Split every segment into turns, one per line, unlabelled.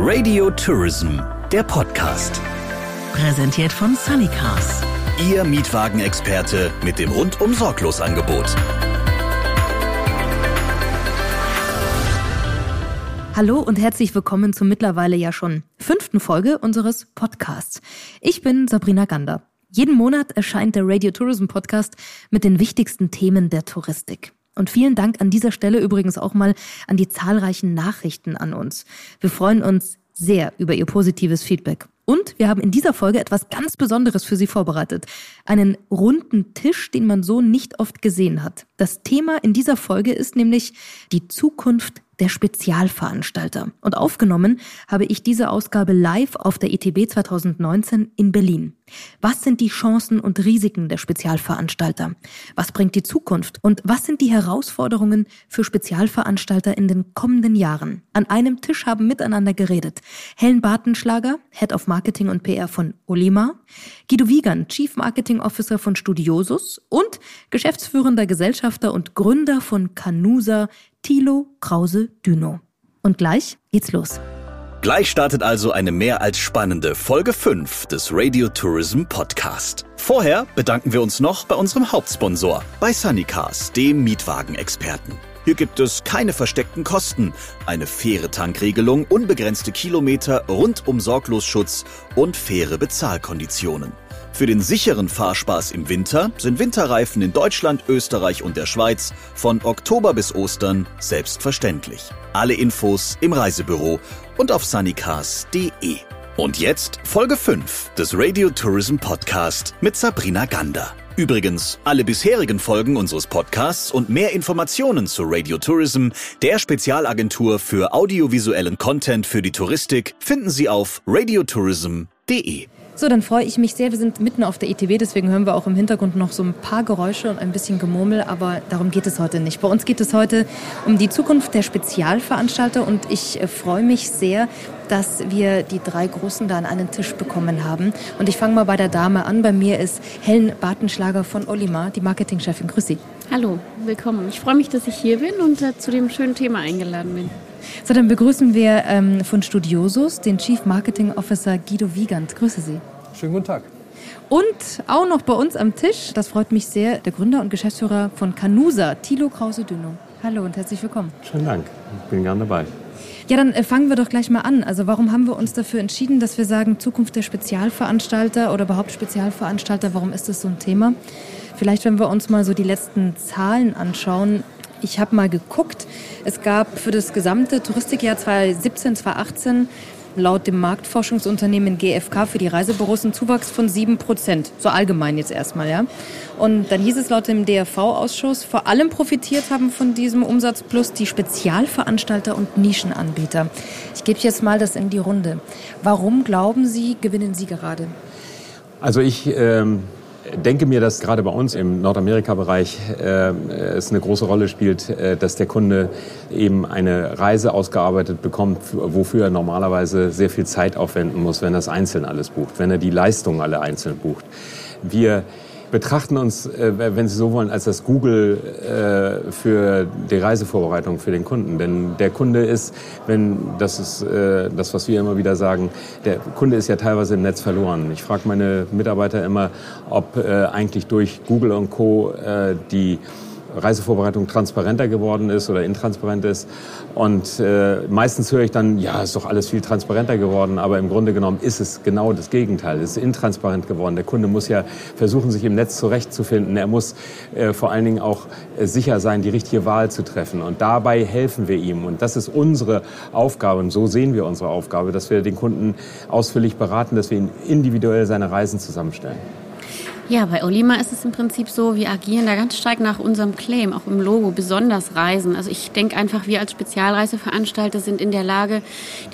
Radio Tourism, der Podcast.
Präsentiert von Sunnycars.
Ihr Mietwagenexperte mit dem rundum sorglos Angebot.
Hallo und herzlich willkommen zur mittlerweile ja schon fünften Folge unseres Podcasts. Ich bin Sabrina Gander. Jeden Monat erscheint der Radio Tourism Podcast mit den wichtigsten Themen der Touristik. Und vielen Dank an dieser Stelle übrigens auch mal an die zahlreichen Nachrichten an uns. Wir freuen uns sehr über Ihr positives Feedback. Und wir haben in dieser Folge etwas ganz Besonderes für Sie vorbereitet. Einen runden Tisch, den man so nicht oft gesehen hat. Das Thema in dieser Folge ist nämlich die Zukunft der Spezialveranstalter. Und aufgenommen habe ich diese Ausgabe live auf der ETB 2019 in Berlin. Was sind die Chancen und Risiken der Spezialveranstalter? Was bringt die Zukunft? Und was sind die Herausforderungen für Spezialveranstalter in den kommenden Jahren? An einem Tisch haben miteinander geredet. Helen Bartenschlager, Head of Marketing und PR von Olima, Guido Wiegand, Chief Marketing Officer von Studiosus und geschäftsführender Gesellschafter und Gründer von Canusa, Thilo Krause-Düno. Und gleich geht's los.
Gleich startet also eine mehr als spannende Folge 5 des Radio Tourism Podcast. Vorher bedanken wir uns noch bei unserem Hauptsponsor, bei Sunnycars, dem Mietwagenexperten. Hier gibt es keine versteckten Kosten, eine faire Tankregelung, unbegrenzte Kilometer, rundum Sorglosschutz und faire Bezahlkonditionen. Für den sicheren Fahrspaß im Winter sind Winterreifen in Deutschland, Österreich und der Schweiz von Oktober bis Ostern selbstverständlich. Alle Infos im Reisebüro und auf sunnycars.de. Und jetzt Folge 5 des Radio Tourism Podcast mit Sabrina Gander. Übrigens, alle bisherigen Folgen unseres Podcasts und mehr Informationen zu Radio Tourism, der Spezialagentur für audiovisuellen Content für die Touristik, finden Sie auf radiotourism.de.
So, dann freue ich mich sehr. Wir sind mitten auf der ETW, deswegen hören wir auch im Hintergrund noch so ein paar Geräusche und ein bisschen Gemurmel, aber darum geht es heute nicht. Bei uns geht es heute um die Zukunft der Spezialveranstalter und ich äh, freue mich sehr, dass wir die drei Großen da an einen Tisch bekommen haben. Und ich fange mal bei der Dame an. Bei mir ist Helen Bartenschlager von Olimar, die Marketingchefin. Grüß Sie.
Hallo, willkommen. Ich freue mich, dass ich hier bin und äh, zu dem schönen Thema eingeladen bin.
So, dann begrüßen wir ähm, von Studiosus den Chief Marketing Officer Guido Wiegand. Grüße Sie.
Schönen guten Tag.
Und auch noch bei uns am Tisch, das freut mich sehr, der Gründer und Geschäftsführer von Canusa, Thilo Krause-Dünung. Hallo und herzlich willkommen.
Schönen Dank, ich bin gerne dabei.
Ja, dann äh, fangen wir doch gleich mal an. Also warum haben wir uns dafür entschieden, dass wir sagen, Zukunft der Spezialveranstalter oder überhaupt Spezialveranstalter, warum ist das so ein Thema? Vielleicht, wenn wir uns mal so die letzten Zahlen anschauen. Ich habe mal geguckt, es gab für das gesamte Touristikjahr 2017, 2018 laut dem Marktforschungsunternehmen GfK für die Reisebüros einen Zuwachs von 7 Prozent. So allgemein jetzt erstmal, ja. Und dann hieß es laut dem DRV-Ausschuss, vor allem profitiert haben von diesem Umsatz plus die Spezialveranstalter und Nischenanbieter. Ich gebe jetzt mal das in die Runde. Warum glauben Sie, gewinnen Sie gerade?
Also ich ähm, denke mir, dass gerade bei uns im Nordamerika-Bereich äh, es eine große Rolle spielt, äh, dass der Kunde eben eine Reise ausgearbeitet bekommt, wofür er normalerweise sehr viel Zeit aufwenden muss, wenn er es einzeln alles bucht, wenn er die Leistungen alle einzeln bucht. Wir betrachten uns, äh, wenn Sie so wollen, als das Google äh, für die Reisevorbereitung für den Kunden. Denn der Kunde ist, wenn das ist äh, das, was wir immer wieder sagen, der Kunde ist ja teilweise im Netz verloren. Ich frage meine Mitarbeiter immer, ob eigentlich durch Google und Co. die Reisevorbereitung transparenter geworden ist oder intransparent ist. Und äh, meistens höre ich dann, ja, ist doch alles viel transparenter geworden, aber im Grunde genommen ist es genau das Gegenteil. Es ist intransparent geworden. Der Kunde muss ja versuchen, sich im Netz zurechtzufinden. Er muss äh, vor allen Dingen auch äh, sicher sein, die richtige Wahl zu treffen. Und dabei helfen wir ihm. Und das ist unsere Aufgabe. Und so sehen wir unsere Aufgabe, dass wir den Kunden ausführlich beraten, dass wir ihn individuell seine Reisen zusammenstellen.
Ja, bei Olima ist es im Prinzip so, wir agieren da ganz stark nach unserem Claim, auch im Logo, besonders Reisen. Also ich denke einfach, wir als Spezialreiseveranstalter sind in der Lage,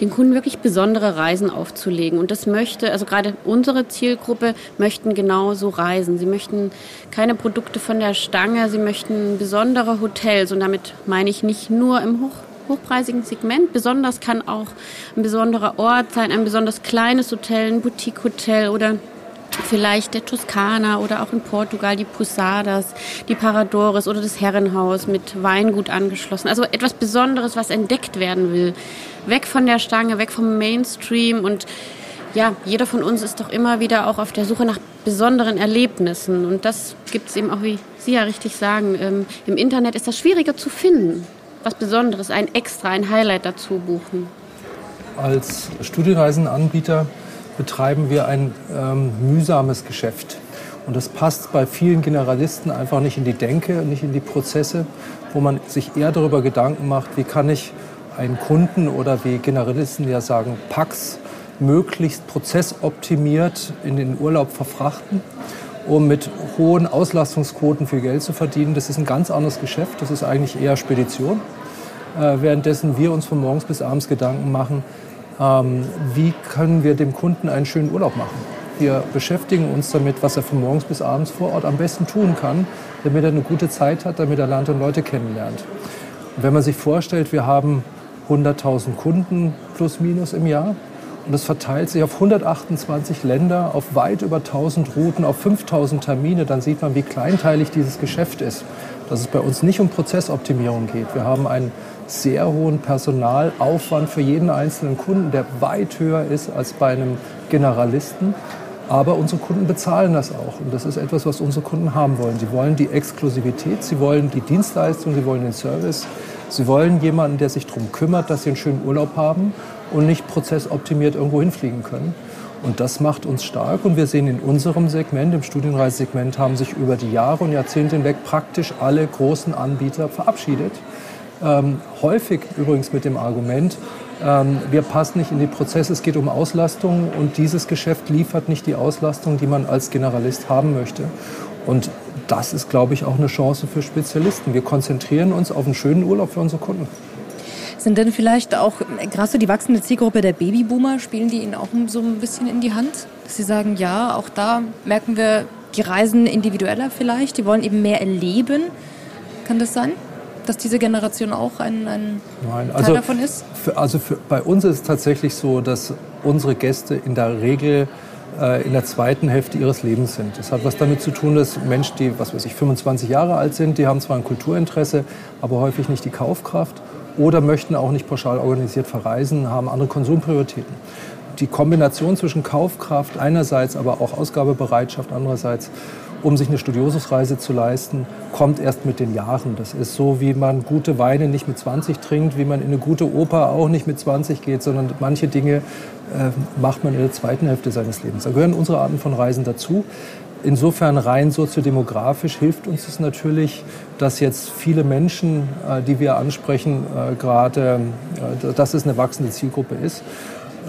den Kunden wirklich besondere Reisen aufzulegen. Und das möchte, also gerade unsere Zielgruppe möchten genauso reisen. Sie möchten keine Produkte von der Stange, sie möchten besondere Hotels. Und damit meine ich nicht nur im Hoch hochpreisigen Segment. Besonders kann auch ein besonderer Ort sein, ein besonders kleines Hotel, ein Boutique-Hotel oder vielleicht der Toskana oder auch in Portugal die Posadas, die Paradores oder das Herrenhaus mit Weingut angeschlossen. Also etwas Besonderes, was entdeckt werden will. Weg von der Stange, weg vom Mainstream und ja, jeder von uns ist doch immer wieder auch auf der Suche nach besonderen Erlebnissen. Und das gibt es eben auch, wie Sie ja richtig sagen, ähm, im Internet ist das schwieriger zu finden. Was Besonderes, ein Extra, ein Highlight dazu buchen.
Als Studienreisenanbieter betreiben wir ein ähm, mühsames Geschäft. Und das passt bei vielen Generalisten einfach nicht in die Denke, nicht in die Prozesse, wo man sich eher darüber Gedanken macht, wie kann ich einen Kunden oder wie Generalisten ja sagen, Pax möglichst prozessoptimiert in den Urlaub verfrachten, um mit hohen Auslastungsquoten viel Geld zu verdienen. Das ist ein ganz anderes Geschäft, das ist eigentlich eher Spedition. Äh, währenddessen wir uns von morgens bis abends Gedanken machen, ähm, wie können wir dem Kunden einen schönen Urlaub machen. Wir beschäftigen uns damit, was er von morgens bis abends vor Ort am besten tun kann, damit er eine gute Zeit hat, damit er Land und Leute kennenlernt. Und wenn man sich vorstellt, wir haben 100.000 Kunden plus minus im Jahr und das verteilt sich auf 128 Länder, auf weit über 1000 Routen, auf 5000 Termine, dann sieht man, wie kleinteilig dieses Geschäft ist. Dass es bei uns nicht um Prozessoptimierung geht. Wir haben einen sehr hohen Personalaufwand für jeden einzelnen Kunden, der weit höher ist als bei einem Generalisten. Aber unsere Kunden bezahlen das auch. Und das ist etwas, was unsere Kunden haben wollen. Sie wollen die Exklusivität, sie wollen die Dienstleistung, sie wollen den Service. Sie wollen jemanden, der sich darum kümmert, dass sie einen schönen Urlaub haben und nicht prozessoptimiert irgendwo hinfliegen können. Und das macht uns stark. Und wir sehen in unserem Segment, im Studienreissegment, haben sich über die Jahre und Jahrzehnte hinweg praktisch alle großen Anbieter verabschiedet. Ähm, häufig übrigens mit dem Argument, ähm, wir passen nicht in die Prozesse, es geht um Auslastung und dieses Geschäft liefert nicht die Auslastung, die man als Generalist haben möchte. Und das ist, glaube ich, auch eine Chance für Spezialisten. Wir konzentrieren uns auf einen schönen Urlaub für unsere Kunden.
Sind denn vielleicht auch, gerade so die wachsende Zielgruppe der Babyboomer, spielen die Ihnen auch so ein bisschen in die Hand? Dass Sie sagen, ja, auch da merken wir, die reisen individueller vielleicht, die wollen eben mehr erleben. Kann das sein? dass diese Generation auch ein, ein Nein,
Teil also davon ist? Für, also für, bei uns ist es tatsächlich so, dass unsere Gäste in der Regel äh, in der zweiten Hälfte ihres Lebens sind. Das hat was damit zu tun, dass Menschen, die was weiß ich, 25 Jahre alt sind, die haben zwar ein Kulturinteresse, aber häufig nicht die Kaufkraft oder möchten auch nicht pauschal organisiert verreisen, haben andere Konsumprioritäten. Die Kombination zwischen Kaufkraft einerseits, aber auch Ausgabebereitschaft andererseits um sich eine Studiosusreise zu leisten, kommt erst mit den Jahren. Das ist so, wie man gute Weine nicht mit 20 trinkt, wie man in eine gute Oper auch nicht mit 20 geht, sondern manche Dinge äh, macht man in der zweiten Hälfte seines Lebens. Da gehören unsere Arten von Reisen dazu. Insofern rein soziodemografisch hilft uns es natürlich, dass jetzt viele Menschen, äh, die wir ansprechen, äh, gerade, äh, dass es eine wachsende Zielgruppe ist.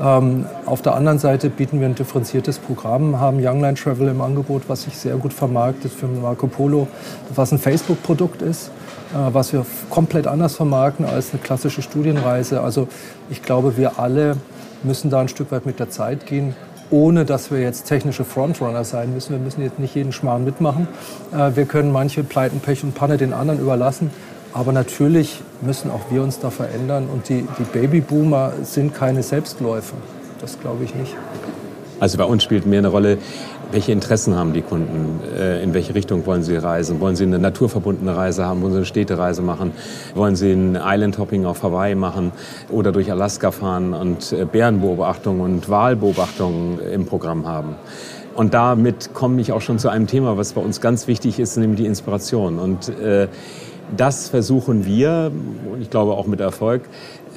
Ähm, auf der anderen Seite bieten wir ein differenziertes Programm, haben Youngline Travel im Angebot, was sich sehr gut vermarktet für Marco Polo, was ein Facebook-Produkt ist, was wir komplett anders vermarkten als eine klassische Studienreise. Also ich glaube, wir alle müssen da ein Stück weit mit der Zeit gehen, ohne dass wir jetzt technische Frontrunner sein müssen. Wir müssen jetzt nicht jeden Schmarrn mitmachen. Äh, wir können manche Pleiten, Pech und Panne den anderen überlassen. Aber natürlich müssen auch wir uns da verändern. Und die, die Babyboomer sind keine Selbstläufer. Das glaube ich nicht.
Also bei uns spielt mehr eine Rolle, welche Interessen haben die Kunden? Äh, in welche Richtung wollen sie reisen? Wollen sie eine naturverbundene Reise haben? Wollen sie eine Städtereise machen? Wollen sie ein Island-Hopping auf Hawaii machen? Oder durch Alaska fahren und äh, Bärenbeobachtung und Wahlbeobachtung im Programm haben? Und damit komme ich auch schon zu einem Thema, was bei uns ganz wichtig ist, nämlich die Inspiration. Und äh, das versuchen wir, und ich glaube auch mit Erfolg,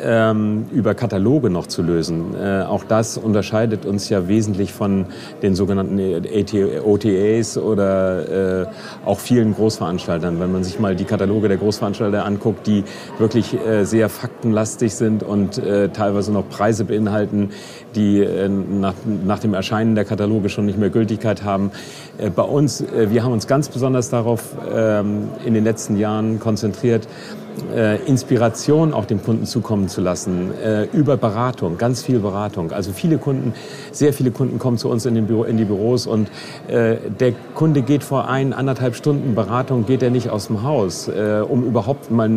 ähm, über Kataloge noch zu lösen. Äh, auch das unterscheidet uns ja wesentlich von den sogenannten OTAs oder äh, auch vielen Großveranstaltern. Wenn man sich mal die Kataloge der Großveranstalter anguckt, die wirklich äh, sehr faktenlastig sind und äh, teilweise noch Preise beinhalten, die äh, nach, nach dem Erscheinen der Kataloge schon nicht mehr Gültigkeit haben. Äh, bei uns, wir haben uns ganz besonders darauf ähm, in den letzten Jahren konzentriert äh, Inspiration auch dem Kunden zukommen zu lassen, äh, über Beratung, ganz viel Beratung. Also viele Kunden, sehr viele Kunden kommen zu uns in, den Büro, in die Büros und äh, der Kunde geht vor ein, anderthalb Stunden Beratung, geht er nicht aus dem Haus, äh, um überhaupt mal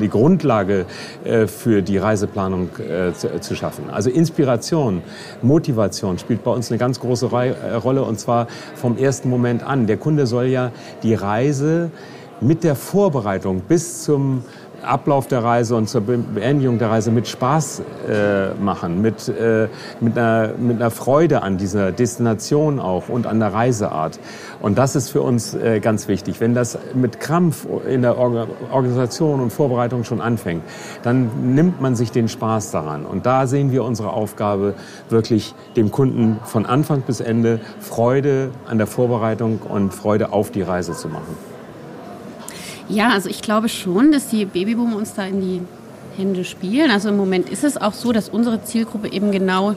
die Grundlage äh, für die Reiseplanung äh, zu, zu, schaffen. Also Inspiration, Motivation spielt bei uns eine ganz große Rolle und zwar vom ersten Moment an. Der Kunde soll ja die Reise mit der Vorbereitung bis zum Ablauf der Reise und zur Beendigung der Reise mit Spaß äh, machen, mit, äh, mit, einer, mit einer Freude an dieser Destination auch und an der Reiseart. Und das ist für uns äh, ganz wichtig. Wenn das mit Krampf in der Organisation und Vorbereitung schon anfängt, dann nimmt man sich den Spaß daran. Und da sehen wir unsere Aufgabe, wirklich dem Kunden von Anfang bis Ende Freude an der Vorbereitung und Freude auf die Reise zu machen.
Ja, also ich glaube schon, dass die Babyboomer uns da in die Hände spielen. Also im Moment ist es auch so, dass unsere Zielgruppe eben genau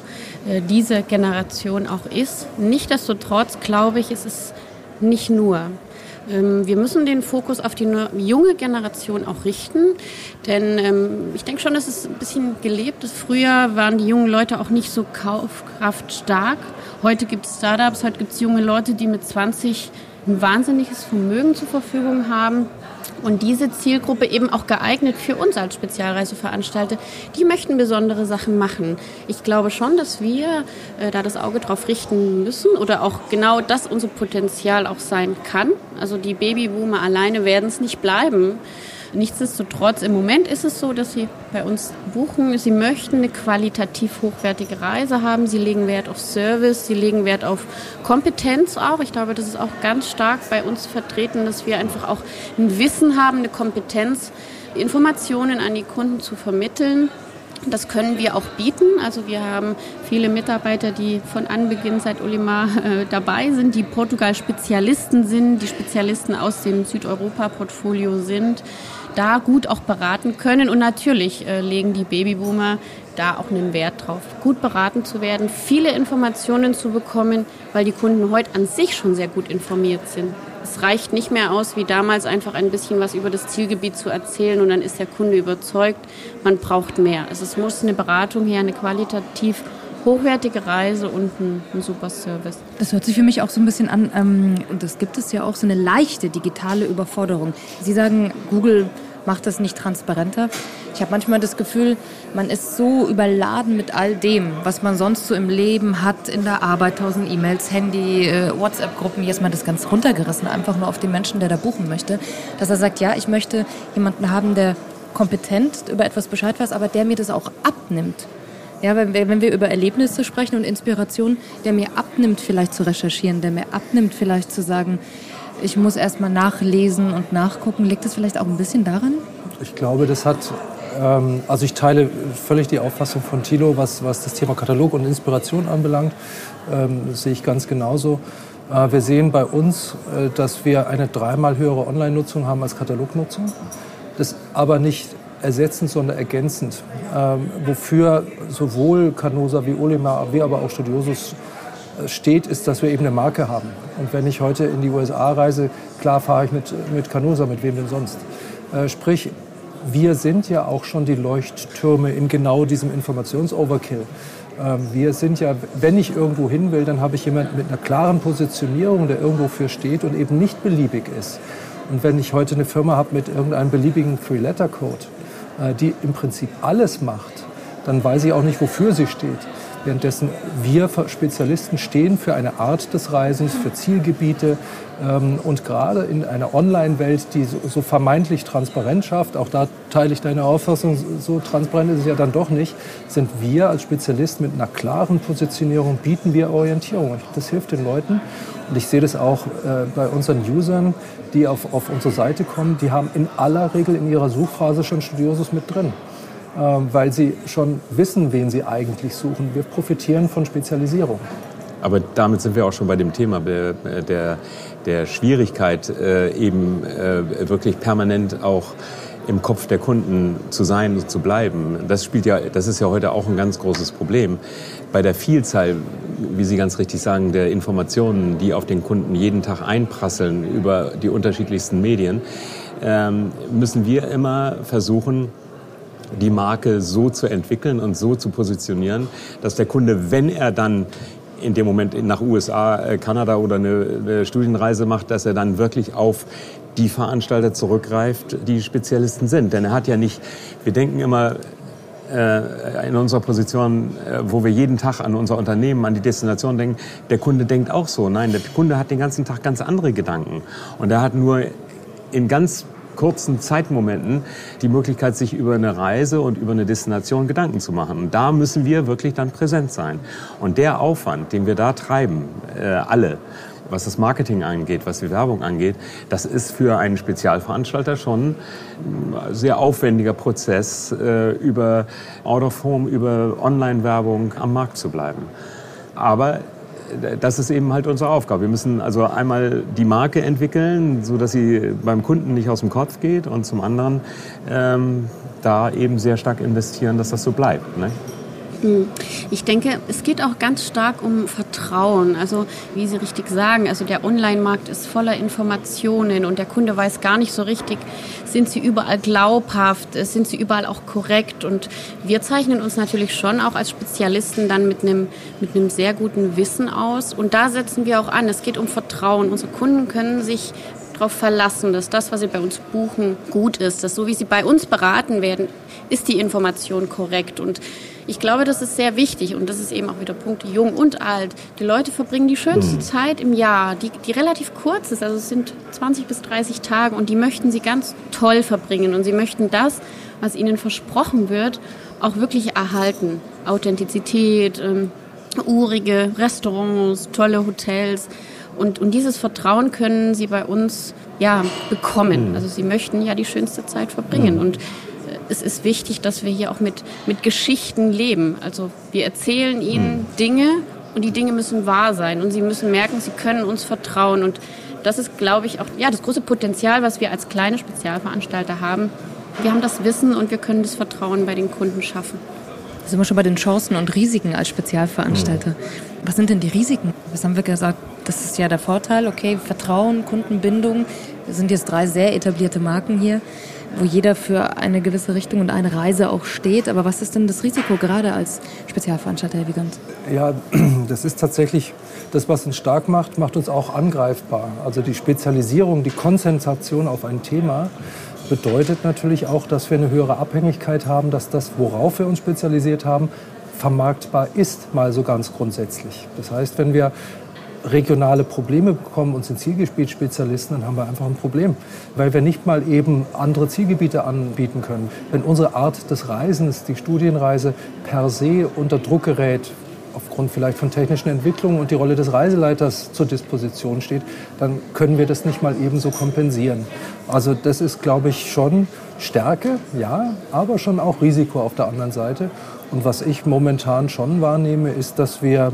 äh, diese Generation auch ist. Nichtsdestotrotz glaube ich, ist es nicht nur. Ähm, wir müssen den Fokus auf die junge Generation auch richten, denn ähm, ich denke schon, dass es ein bisschen gelebt ist. Früher waren die jungen Leute auch nicht so kaufkraftstark. Heute gibt es Startups, heute gibt es junge Leute, die mit 20 ein wahnsinniges Vermögen zur Verfügung haben und diese Zielgruppe eben auch geeignet für uns als Spezialreiseveranstalter, die möchten besondere Sachen machen. Ich glaube schon, dass wir äh, da das Auge drauf richten müssen oder auch genau das unser Potenzial auch sein kann. Also die Babyboomer alleine werden es nicht bleiben. Nichtsdestotrotz, im Moment ist es so, dass Sie bei uns buchen. Sie möchten eine qualitativ hochwertige Reise haben. Sie legen Wert auf Service, Sie legen Wert auf Kompetenz auch. Ich glaube, das ist auch ganz stark bei uns vertreten, dass wir einfach auch ein Wissen haben, eine Kompetenz, Informationen an die Kunden zu vermitteln. Das können wir auch bieten. Also wir haben viele Mitarbeiter, die von Anbeginn seit Olimar äh, dabei sind, die Portugal-Spezialisten sind, die Spezialisten aus dem Südeuropa-Portfolio sind da gut auch beraten können. Und natürlich äh, legen die Babyboomer da auch einen Wert drauf, gut beraten zu werden, viele Informationen zu bekommen, weil die Kunden heute an sich schon sehr gut informiert sind. Es reicht nicht mehr aus, wie damals einfach ein bisschen was über das Zielgebiet zu erzählen und dann ist der Kunde überzeugt, man braucht mehr. Also es muss eine Beratung her, eine qualitativ hochwertige Reise und ein, ein, super Service.
Das hört sich für mich auch so ein bisschen an, ähm, und das gibt es ja auch, so eine leichte digitale Überforderung. Sie sagen, Google macht das nicht transparenter. Ich habe manchmal das Gefühl, man ist so überladen mit all dem, was man sonst so im Leben hat, in der Arbeit, tausend E-Mails, Handy, äh, WhatsApp-Gruppen, jetzt mal das ganz runtergerissen, einfach nur auf den Menschen, der da buchen möchte, dass er sagt, ja, ich möchte jemanden haben, der kompetent über etwas Bescheid weiß, aber der mir das auch abnimmt. Ja, wenn wir, wenn wir über Erlebnisse sprechen und Inspiration, der mir abnimmt, vielleicht zu recherchieren, der mir abnimmt, vielleicht zu sagen, ich muss erst mal nachlesen und nachgucken. Liegt das vielleicht auch ein bisschen daran?
Ich glaube, das hat, ähm, also ich teile völlig die Auffassung von Thilo, was, was das Thema Katalog und Inspiration anbelangt. Ähm, das sehe ich ganz genauso. Äh, wir sehen bei uns, äh, dass wir eine dreimal höhere Online-Nutzung haben als Katalognutzung. Das aber nicht ersetzend, sondern ergänzend. Ähm, wofür sowohl Canosa wie Olema, wie aber auch Studiosus steht, ist, dass wir eben eine Marke haben. Und wenn ich heute in die USA reise, klar fahre ich mit, mit Canusa, mit wem denn sonst. Äh, sprich, wir sind ja auch schon die Leuchttürme in genau diesem Informationsoverkill. Ähm, wir sind ja, wenn ich irgendwo hin will, dann habe ich jemanden mit einer klaren Positionierung, der irgendwo für steht und eben nicht beliebig ist. Und wenn ich heute eine Firma habe mit irgendeinem beliebigen Three-Letter-Code, äh, die im Prinzip alles macht, dann weiß ich auch nicht, wofür sie steht. Währenddessen wir Spezialisten stehen für eine Art des Reisens, für Zielgebiete ähm, und gerade in einer Online-Welt, die so, vermeintlich transparent schafft, auch da teile ich deine Auffassung, so transparent ist es ja dann doch nicht, sind wir als Spezialist mit einer klaren Positionierung, bieten wir Orientierung. Und das hilft den Leuten. Und ich sehe das auch äh, bei unseren Usern, die auf, auf unsere Seite kommen, die haben in aller Regel in ihrer Suchphase schon Studiosus mit drin. Ähm, weil sie schon wissen, wen sie eigentlich suchen. Wir profitieren von Spezialisierung.
Aber damit sind wir auch schon bei dem Thema der, der, Schwierigkeit, äh, eben äh, wirklich permanent auch im Kopf der Kunden zu sein und zu bleiben. Das spielt ja, das ist ja heute auch ein ganz großes Problem. Bei der Vielzahl, wie Sie ganz richtig sagen, der Informationen, die auf den Kunden jeden Tag einprasseln über die unterschiedlichsten Medien, ähm, müssen wir immer versuchen, die Marke so zu entwickeln und so zu positionieren, dass der Kunde, wenn er dann in dem Moment nach USA, äh, Kanada oder eine, Studienreise macht, dass er dann wirklich auf die Veranstalter zurückgreift, die Spezialisten sind. Denn er hat ja nicht, wir denken immer, äh, in unserer Position, äh, wo wir jeden Tag an unser Unternehmen, an die Destination denken, der Kunde denkt auch so. Nein, der Kunde hat den ganzen Tag ganz andere Gedanken. Und er hat nur in ganz kurzen Zeitmomenten die Möglichkeit, sich über eine Reise und über eine Destination Gedanken zu machen. Und da müssen wir wirklich dann präsent sein. Und der Aufwand, den wir da treiben, äh, alle, was das Marketing angeht, was die Werbung angeht, das ist für einen Spezialveranstalter schon ein sehr aufwendiger Prozess, äh, über Out of Home, über Online-Werbung am Markt zu bleiben. Aber das ist eben halt unsere Aufgabe. Wir müssen also einmal die Marke entwickeln, so dass sie beim Kunden nicht aus dem Kopf geht und zum anderen ähm, da eben sehr stark investieren, dass das so bleibt. Ne?
Hm. Ich denke, es geht auch ganz stark um Vertrauen. Also wie Sie richtig sagen, also der Online-Markt ist voller Informationen und der Kunde weiß gar nicht so richtig, sind sie überall glaubhaft, sind sie überall auch korrekt. Und wir zeichnen uns natürlich schon auch als Spezialisten dann mit einem, mit einem sehr guten Wissen aus. Und da setzen wir auch an. Es geht um Vertrauen. Unsere Kunden können sich darauf verlassen, dass das, was sie bei uns buchen, gut ist. Dass so wie sie bei uns beraten werden, ist die Information korrekt. Und ich glaube, das ist sehr wichtig und das ist eben auch wieder Punkt, jung und alt. Die Leute verbringen die schönste mhm. Zeit im Jahr, die, die relativ kurz ist, also es sind 20 bis 30 Tage und die möchten sie ganz toll verbringen und sie möchten das, was ihnen versprochen wird, auch wirklich erhalten. Authentizität, ähm, urige Restaurants, tolle Hotels. Und, und dieses Vertrauen können sie bei uns ja, bekommen. Mhm. Also sie möchten ja die schönste Zeit verbringen. Mhm. Und es ist wichtig, dass wir hier auch mit, mit Geschichten leben. Also wir erzählen ihnen mhm. Dinge und die Dinge müssen wahr sein und sie müssen merken, sie können uns vertrauen. Und das ist, glaube ich, auch ja, das große Potenzial, was wir als kleine Spezialveranstalter haben. Wir haben das Wissen und wir können das Vertrauen bei den Kunden schaffen.
Da sind wir schon bei den Chancen und Risiken als Spezialveranstalter. Mhm. Was sind denn die Risiken? Was haben wir gesagt? Das ist ja der Vorteil, okay, Vertrauen, Kundenbindung. Sind jetzt drei sehr etablierte Marken hier wo jeder für eine gewisse Richtung und eine Reise auch steht. Aber was ist denn das Risiko gerade als Spezialveranstalter, Herr Wiegand?
Ja, das ist tatsächlich das, was uns stark macht, macht uns auch angreifbar. Also die Spezialisierung, die Konzentration auf ein Thema bedeutet natürlich auch, dass wir eine höhere Abhängigkeit haben, dass das, worauf wir uns spezialisiert haben, vermarktbar ist, mal so ganz grundsätzlich. Das heißt, wenn wir regionale Probleme bekommen und sind Zielgebietsspezialisten, dann haben wir einfach ein Problem, weil wir nicht mal eben andere Zielgebiete anbieten können. Wenn unsere Art des Reisens, die Studienreise per se unter Druck gerät, aufgrund vielleicht von technischen Entwicklungen und die Rolle des Reiseleiters zur Disposition steht, dann können wir das nicht mal ebenso kompensieren. Also das ist, glaube ich, schon Stärke, ja, aber schon auch Risiko auf der anderen Seite. Und was ich momentan schon wahrnehme, ist, dass wir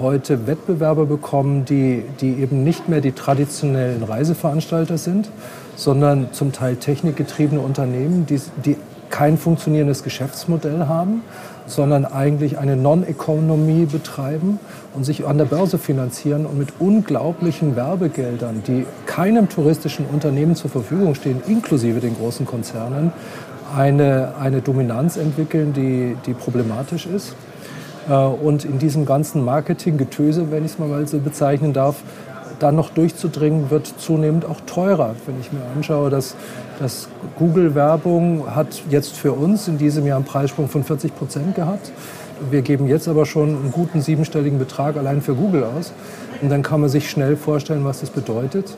heute Wettbewerber bekommen, die, die eben nicht mehr die traditionellen Reiseveranstalter sind, sondern zum Teil technikgetriebene Unternehmen, die, die kein funktionierendes Geschäftsmodell haben, sondern eigentlich eine Non-Economy betreiben und sich an der Börse finanzieren und mit unglaublichen Werbegeldern, die keinem touristischen Unternehmen zur Verfügung stehen, inklusive den großen Konzernen, eine, eine Dominanz entwickeln, die, die problematisch ist. Äh, und in diesem ganzen Marketing-Getöse, wenn ich es mal so bezeichnen darf, da noch durchzudringen, wird zunehmend auch teurer. Wenn ich mir anschaue, dass, dass Google-Werbung hat jetzt für uns in diesem Jahr einen Preissprung von 40 Prozent gehabt. Wir geben jetzt aber schon einen guten siebenstelligen Betrag allein für Google aus. Und dann kann man sich schnell vorstellen, was das bedeutet.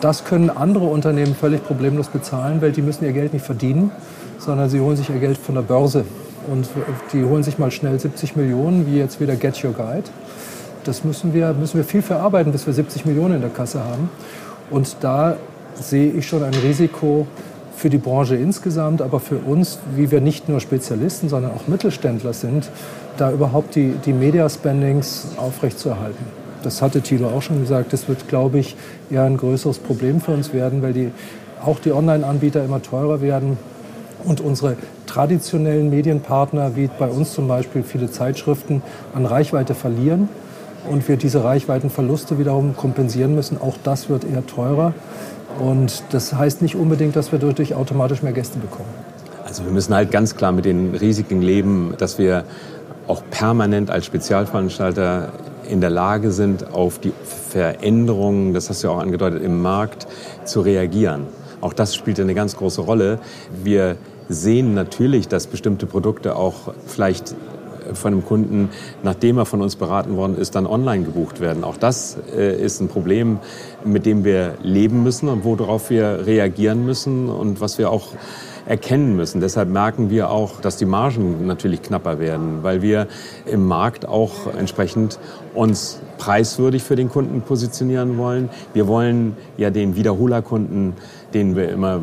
Das können andere Unternehmen völlig problemlos bezahlen, weil die müssen ihr Geld nicht verdienen, sondern sie holen sich ihr Geld von der Börse. Und die holen sich mal schnell 70 Millionen, wie jetzt wieder Get Your Guide. Das müssen wir, müssen wir viel verarbeiten, bis wir 70 Millionen in der Kasse haben. Und da sehe ich schon ein Risiko für die Branche insgesamt, aber für uns, wie wir nicht nur Spezialisten, sondern auch Mittelständler sind, da überhaupt die, die Media-Spendings aufrechtzuerhalten. Das hatte Thilo auch schon gesagt. Das wird, glaube ich, eher ein größeres Problem für uns werden, weil die auch die Online-Anbieter immer teurer werden und unsere traditionellen Medienpartner, wie bei uns zum Beispiel viele Zeitschriften, an Reichweite verlieren und wir diese Reichweitenverluste wiederum kompensieren müssen. Auch das wird eher teurer. Und das heißt nicht unbedingt, dass wir dadurch automatisch mehr Gäste bekommen.
Also wir müssen halt ganz klar mit den Risiken leben, dass wir auch permanent als Spezialveranstalter in der Lage sind, auf die Veränderungen, das hast du ja auch angedeutet, im Markt zu reagieren. Auch das spielt eine ganz große Rolle. Wir sehen natürlich, dass bestimmte Produkte auch vielleicht von einem Kunden, nachdem er von uns beraten worden ist, dann online gebucht werden. Auch das äh, ist ein Problem, mit dem wir leben müssen und worauf wir reagieren müssen und was wir auch erkennen müssen. Deshalb merken wir auch, dass die Margen natürlich knapper werden, weil wir im Markt auch entsprechend uns preiswürdig für den Kunden positionieren wollen. Wir wollen ja den Wiederholerkunden den wir immer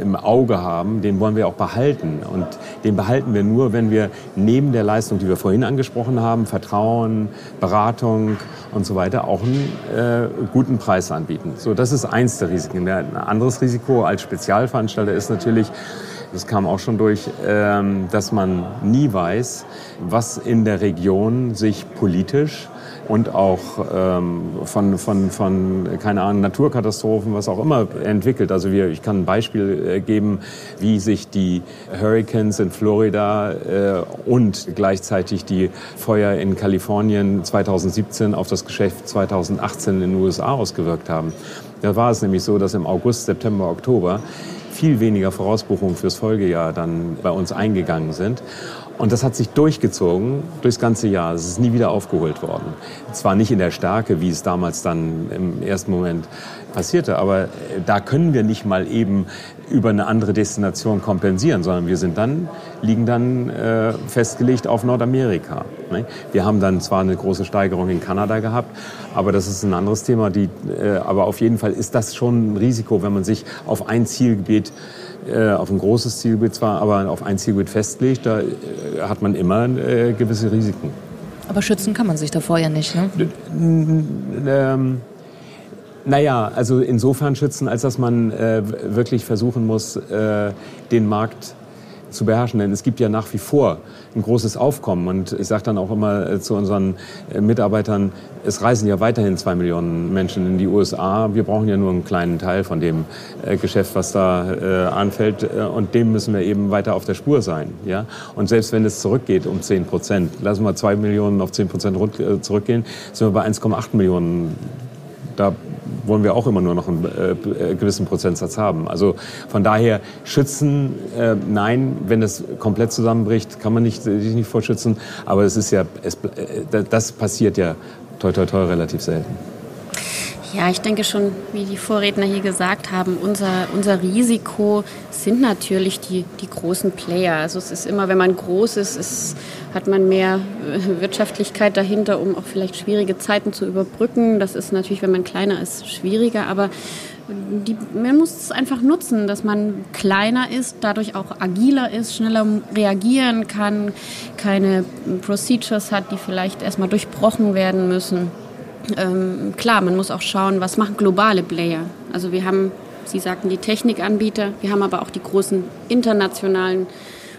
im Auge haben, den wollen wir auch behalten. Und den behalten wir nur, wenn wir neben der Leistung, die wir vorhin angesprochen haben, Vertrauen, Beratung und so weiter, auch einen äh, guten Preis anbieten. So, das ist eins der Risiken. Ein anderes Risiko als Spezialveranstalter ist natürlich, das kam auch schon durch, ähm, dass man nie weiß, was in der Region sich politisch und auch ähm, von, von, von, keine Ahnung, Naturkatastrophen, was auch immer entwickelt. Also wir, ich kann ein Beispiel äh, geben, wie sich die Hurricanes in Florida äh, und gleichzeitig die Feuer in Kalifornien 2017 auf das Geschäft 2018 in den USA ausgewirkt haben. Da war es nämlich so, dass im August, September, Oktober viel weniger Vorausbuchungen fürs Folgejahr dann bei uns eingegangen sind. Und das hat sich durchgezogen durchs ganze Jahr. Es ist nie wieder aufgeholt worden. Zwar nicht in der Stärke, wie es damals dann im ersten Moment passierte, aber äh, da können wir nicht mal eben über eine andere Destination kompensieren, sondern wir sind dann, liegen dann äh, festgelegt auf Nordamerika. Ne? Wir haben dann zwar eine große Steigerung in Kanada gehabt, aber das ist ein anderes Thema. Die, äh, aber auf jeden Fall ist das schon ein Risiko, wenn man sich auf ein Zielgebiet äh, auf ein großes Zielgebiet zwar, aber auf ein Zielgebiet festlegt, da äh, hat man immer äh, gewisse Risiken.
Aber schützen kann man sich davor ja nicht, ne?
Ähm, naja, also insofern schützen, als dass man äh, wirklich versuchen muss, äh, den Markt zu beherrschen. Denn es gibt ja nach wie vor ein großes Aufkommen. Und ich sage dann auch immer äh, zu unseren äh, Mitarbeitern, es reisen ja weiterhin zwei Millionen Menschen in die USA. Wir brauchen ja nur einen kleinen Teil von dem äh, Geschäft, was da anfällt. Und dem müssen wir eben weiter auf der Spur sein. Ja? Und selbst wenn es zurückgeht um 10 Prozent, lassen wir zwei Millionen auf 10 Prozent zurückgehen, sind wir bei 1,8 Millionen. Da wollen wir auch immer nur noch einen äh, gewissen Prozentsatz haben. Also von daher schützen, äh, nein, wenn das komplett zusammenbricht, kann man nicht, sich nicht vorschützen. Aber es ist ja, es, äh, das passiert ja toi toi toi relativ selten.
Ja, ich denke schon, wie die Vorredner hier gesagt haben, unser, unser Risiko sind natürlich die, die großen Player. Also es ist immer, wenn man groß ist, ist, hat man mehr Wirtschaftlichkeit dahinter, um auch vielleicht schwierige Zeiten zu überbrücken. Das ist natürlich, wenn man kleiner ist, schwieriger. Aber die, man muss es einfach nutzen, dass man kleiner ist, dadurch auch agiler ist, schneller reagieren kann, keine Procedures hat, die vielleicht erstmal durchbrochen werden müssen. Ähm, klar, man muss auch schauen, was machen globale Player. Also wir haben, Sie sagten, die Technikanbieter, wir haben aber auch die großen internationalen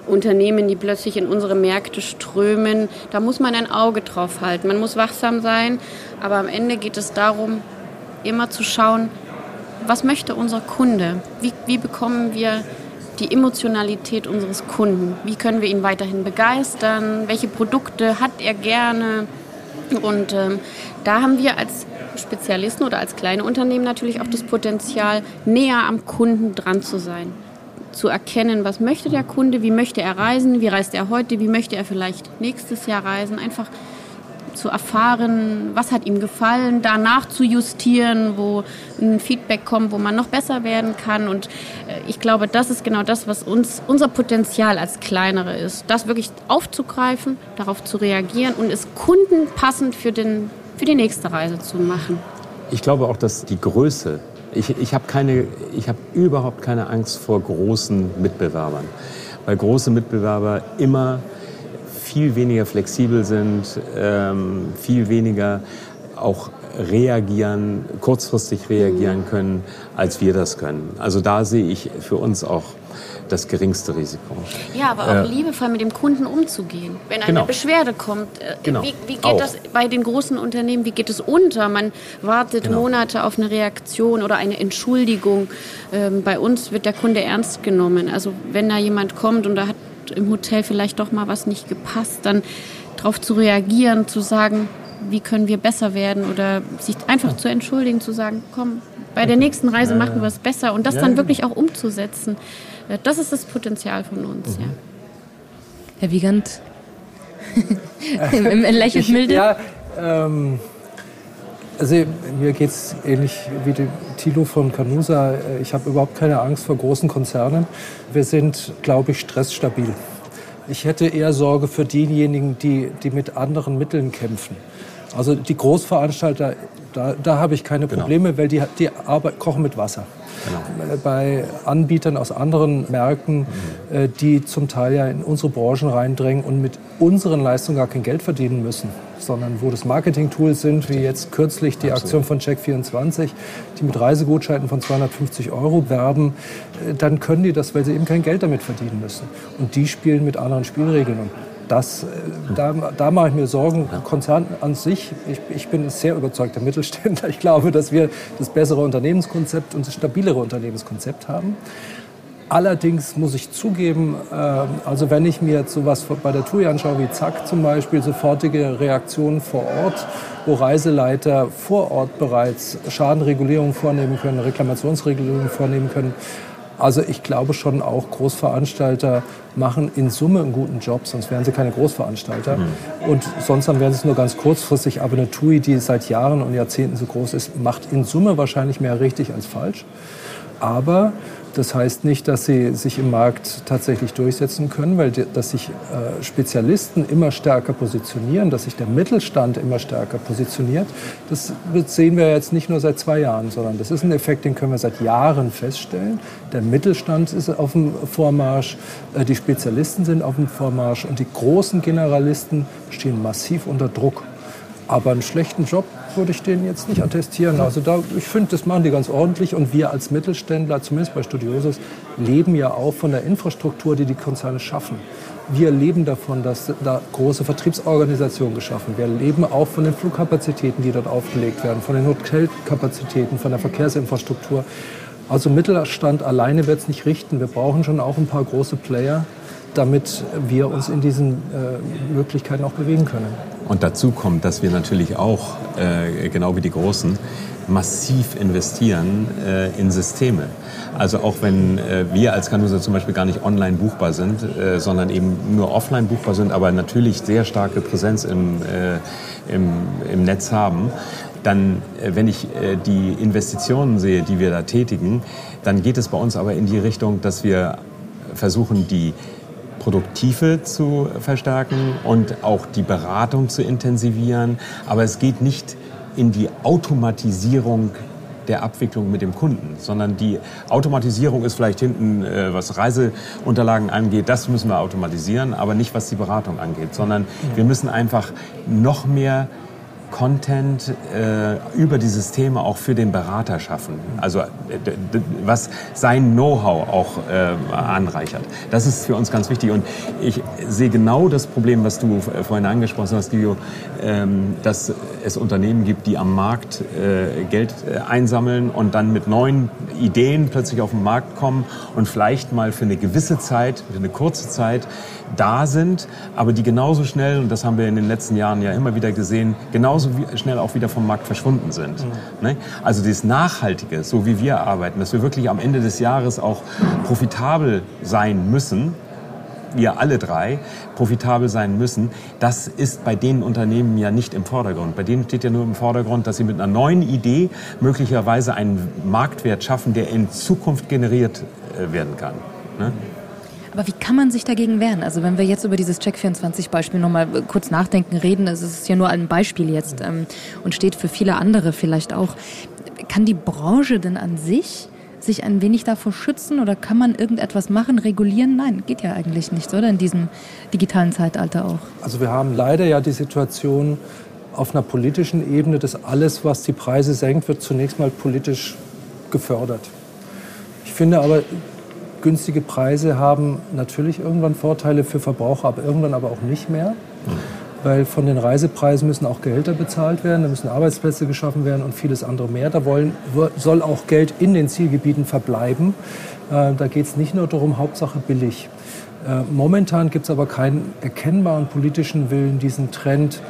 Unternehmen, die plötzlich in unsere Märkte strömen. Da muss man ein Auge drauf halten. Man muss wachsam sein, aber am Ende geht es darum, immer zu schauen, was möchte unser Kunde? Wie, wie bekommen wir die Emotionalität unseres Kunden? Wie können wir ihn weiterhin begeistern? Welche Produkte hat er gerne? Und ähm, da haben wir als Spezialisten oder als kleine Unternehmen natürlich auch das Potenzial, näher am Kunden dran zu sein. Zu erkennen, was möchte der Kunde, wie möchte er reisen, wie reist er heute, wie möchte er vielleicht nächstes Jahr reisen. Einfach zu erfahren, was hat ihm gefallen, danach zu justieren, wo ein Feedback kommt, wo man noch besser werden kann. Und äh, ich glaube, das ist genau das, was uns unser Potenzial als kleinere ist, das wirklich aufzugreifen, darauf zu reagieren und es kundenpassend für, den, für die nächste Reise zu machen.
Ich glaube auch, dass die Größe, ich, ich habe hab überhaupt keine Angst vor großen Mitbewerbern, weil große Mitbewerber immer viel weniger flexibel sind, ähm, viel weniger auch reagieren, kurzfristig reagieren können, als wir das können. Also da sehe ich für uns auch das geringste Risiko.
Ja, aber auch äh, liebevoll mit dem Kunden umzugehen. Wenn eine genau. Beschwerde kommt, äh, genau. wie, wie, geht auch. das bei den großen Unternehmen, wie geht es unter? Man wartet genau. Monate auf eine Reaktion oder eine Entschuldigung. Ähm, bei uns wird der Kunde ernst genommen. Also wenn da jemand kommt und da hat im Hotel vielleicht doch mal was nicht gepasst, dann darauf zu reagieren, zu sagen, wie können wir besser werden oder sich einfach zu entschuldigen, zu sagen, komm, bei der nächsten Reise machen wir es besser und das dann wirklich auch umzusetzen. Das ist das Potenzial von uns. Mhm. Ja.
Herr Wiegand, im lächelt milde.
Ja, ähm, also mir geht es ähnlich wie dem Thilo von Canusa. Ich habe überhaupt keine Angst vor großen Konzernen. Wir sind, glaube ich, stressstabil. Ich hätte eher Sorge für diejenigen, die, die mit anderen Mitteln kämpfen. Also die Großveranstalter, da, da habe ich keine genau. Probleme, genau. weil die, die Arbeit, kochen mit Wasser. Genau. Äh, bei Anbietern aus anderen Märkten, mhm. die zum Teil ja in unsere Branchen reindrängen und mit unseren Leistungen gar kein Geld verdienen müssen, sondern wo das Marketing-Tools sind, wie jetzt kürzlich die Aktion von Check24, die mit Reisegutscheinen von 250 Euro werben, äh, dann können die das, weil sie eben kein Geld damit verdienen müssen. Und die spielen mit anderen Spielregeln. Das, äh, da, da mache ich mir Sorgen. Konzern an sich, ich, ich bin ein sehr überzeugter Mittelständler. Ich glaube, dass wir das bessere Unternehmenskonzept und das stabilere Unternehmenskonzept haben. Allerdings muss ich zugeben, äh, also wenn ich mir jetzt sowas bei der TUI anschaue, wie Zack zum Beispiel, sofortige Reaktionen vor Ort, wo Reiseleiter vor Ort bereits Schadenregulierung vornehmen können, Reklamationsregulierung vornehmen können, also ich glaube schon auch Großveranstalter machen in Summe einen guten Job, sonst wären sie keine Großveranstalter. Mhm. Und sonst wären sie es nur ganz kurzfristig. Aber eine TUI, die seit Jahren und Jahrzehnten so groß ist, macht in Summe wahrscheinlich mehr richtig als falsch. Aber das heißt nicht, dass sie sich im Markt tatsächlich durchsetzen können, weil dass sich äh, Spezialisten immer stärker positionieren, dass sich der Mittelstand immer stärker positioniert. Das sehen wir jetzt nicht nur seit zwei Jahren, sondern das ist ein Effekt, den können wir seit Jahren feststellen. Der Mittelstand ist auf dem Vormarsch, äh, die Spezialisten sind auf dem Vormarsch und die großen Generalisten stehen massiv unter Druck. Aber einen schlechten Job würde ich denen jetzt nicht attestieren. Also da, ich finde, das machen die ganz ordentlich. Und wir als Mittelständler, zumindest bei Studiosus, leben ja auch von der Infrastruktur, die die Konzerne schaffen. Wir leben davon, dass da große Vertriebsorganisationen geschaffen werden. Wir leben auch von den Flugkapazitäten, die dort aufgelegt werden, von den Hotelkapazitäten, von der Verkehrsinfrastruktur. Also Mittelstand alleine wird es nicht richten. Wir brauchen schon auch ein paar große Player, damit wir uns in diesen äh, Möglichkeiten auch bewegen können.
Und dazu kommt, dass wir natürlich auch, äh, genau wie die Großen, massiv investieren äh, in Systeme. Also auch wenn äh, wir als Canusa zum Beispiel gar nicht online buchbar sind, äh, sondern eben nur offline buchbar sind, aber natürlich sehr starke Präsenz im, äh, im, im Netz haben, dann, wenn ich die Investitionen sehe, die wir da tätigen, dann geht es bei uns aber in die Richtung, dass wir versuchen, die Produktive zu verstärken und auch die Beratung zu intensivieren. Aber es geht nicht in die Automatisierung der Abwicklung mit dem Kunden, sondern die Automatisierung ist vielleicht hinten, äh, was Reiseunterlagen angeht, das müssen wir automatisieren, aber nicht was die Beratung angeht, sondern wir müssen einfach noch mehr Content äh, über die Systeme auch für den Berater schaffen. Also was sein Know-how auch äh, anreichert. Das ist für uns ganz wichtig. Und ich sehe genau das Problem, was du vorhin angesprochen hast, Guido, ähm, dass es Unternehmen gibt, die am Markt äh, Geld äh, einsammeln und dann mit neuen Ideen plötzlich auf den Markt kommen und vielleicht mal für eine gewisse Zeit, für eine kurze Zeit da sind, aber die genauso schnell, und das haben wir in den letzten Jahren ja immer wieder gesehen, genauso schnell auch wieder vom Markt verschwunden sind. Mhm. Ne? Also das Nachhaltige, so wie wir arbeiten, dass wir wirklich am Ende des Jahres auch profitabel sein müssen, wir alle drei profitabel sein müssen, das ist bei den Unternehmen ja nicht im Vordergrund. Bei denen steht ja nur im Vordergrund, dass sie mit einer neuen Idee möglicherweise einen Marktwert schaffen, der in Zukunft generiert äh, werden kann. Ne?
Aber wie kann man sich dagegen wehren? Also wenn wir jetzt über dieses Check24-Beispiel nochmal kurz nachdenken, reden, es ist ja nur ein Beispiel jetzt ähm, und steht für viele andere vielleicht auch. Kann die Branche denn an sich sich ein wenig davor schützen oder kann man irgendetwas machen, regulieren? Nein, geht ja eigentlich nicht, oder? In diesem digitalen Zeitalter auch.
Also wir haben leider ja die Situation, auf einer politischen Ebene, dass alles, was die Preise senkt, wird zunächst mal politisch gefördert. Ich finde aber, günstige Preise haben natürlich irgendwann Vorteile für Verbraucher, aber irgendwann aber auch nicht mehr. Weil von den Reisepreisen müssen auch Gehälter bezahlt werden, da müssen Arbeitsplätze geschaffen werden und vieles andere mehr. Da wollen, soll auch Geld in den Zielgebieten verbleiben. Äh, da geht es nicht nur darum, Hauptsache billig. Äh, momentan gibt es aber keinen erkennbaren politischen Willen, diesen Trend,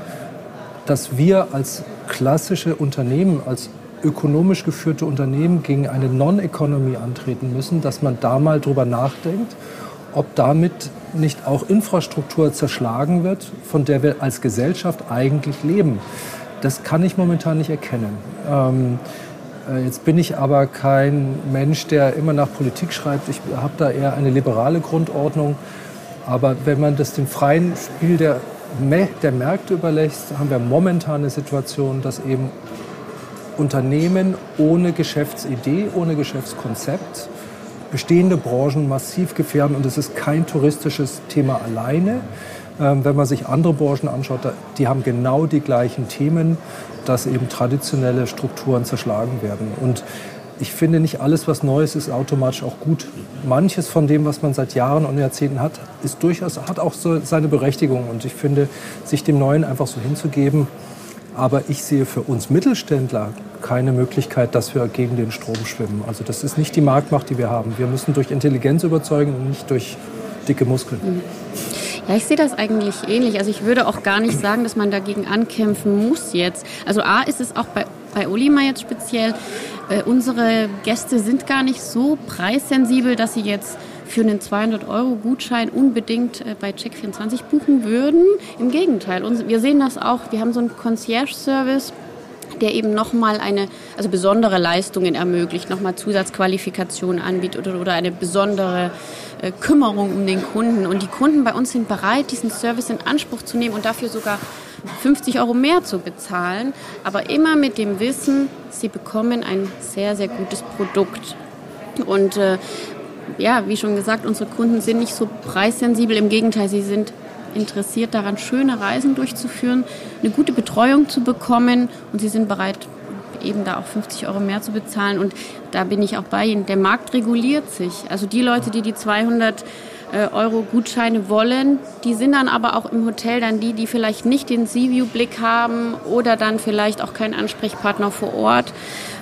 dass wir als klassische Unternehmen, als ökonomisch geführte Unternehmen gegen eine Non-Economy antreten müssen, dass man da mal drüber nachdenkt, ob damit nicht auch Infrastruktur zerschlagen wird, von der wir als Gesellschaft eigentlich leben. Das kann ich momentan nicht erkennen. Ähm, äh, jetzt bin ich aber kein Mensch, der immer nach Politik schreibt. Ich habe da eher eine liberale Grundordnung. Aber wenn man das dem freien Spiel der, der Märkte überlässt, haben wir momentan eine Situation, dass eben Unternehmen ohne Geschäftsidee, ohne Geschäftskonzept bestehende Branchen massiv gefährden. Und es ist kein touristisches Thema alleine. Ähm, wenn man sich andere Branchen anschaut, die haben genau die gleichen Themen, dass eben traditionelle Strukturen zerschlagen werden. Und ich finde, nicht alles, was Neues ist, automatisch auch gut. Manches von dem, was man seit Jahren und Jahrzehnten hat, ist durchaus, hat auch so seine Berechtigung. Und ich finde, sich dem Neuen einfach so hinzugeben, aber ich sehe für uns Mittelständler keine Möglichkeit, dass wir gegen den Strom schwimmen. Also das ist nicht die Marktmacht, die wir haben. Wir müssen durch Intelligenz überzeugen und nicht durch dicke Muskeln.
Ja, ich sehe das eigentlich ähnlich. Also ich würde auch gar nicht sagen, dass man dagegen ankämpfen muss jetzt. Also A ist es auch bei, bei Olima jetzt speziell, äh, unsere Gäste sind gar nicht so preissensibel, dass sie jetzt für einen 200-Euro-Gutschein unbedingt äh, bei Check24 buchen würden. Im Gegenteil, wir sehen das auch. Wir haben so einen Concierge-Service der eben nochmal eine, also besondere Leistungen ermöglicht, nochmal Zusatzqualifikationen anbietet oder, eine besondere äh, Kümmerung um den Kunden. Und die Kunden bei uns sind bereit, diesen Service in Anspruch zu nehmen und dafür sogar 50 Euro mehr zu bezahlen, aber immer mit dem Wissen, sie bekommen ein sehr, sehr gutes Produkt. Und äh, ja, wie schon gesagt, unsere Kunden sind nicht so preissensibel. Im Gegenteil, sie sind interessiert daran, schöne Reisen durchzuführen, eine gute Betreuung zu bekommen und sie sind bereit, eben da auch 50 Euro mehr zu bezahlen. Und da bin ich auch bei Ihnen. Der Markt reguliert sich. Also die Leute, die die 200 äh, Euro Gutscheine wollen. Die sind dann aber auch im Hotel dann die, die vielleicht nicht den Sea-View-Blick haben oder dann vielleicht auch keinen Ansprechpartner vor Ort.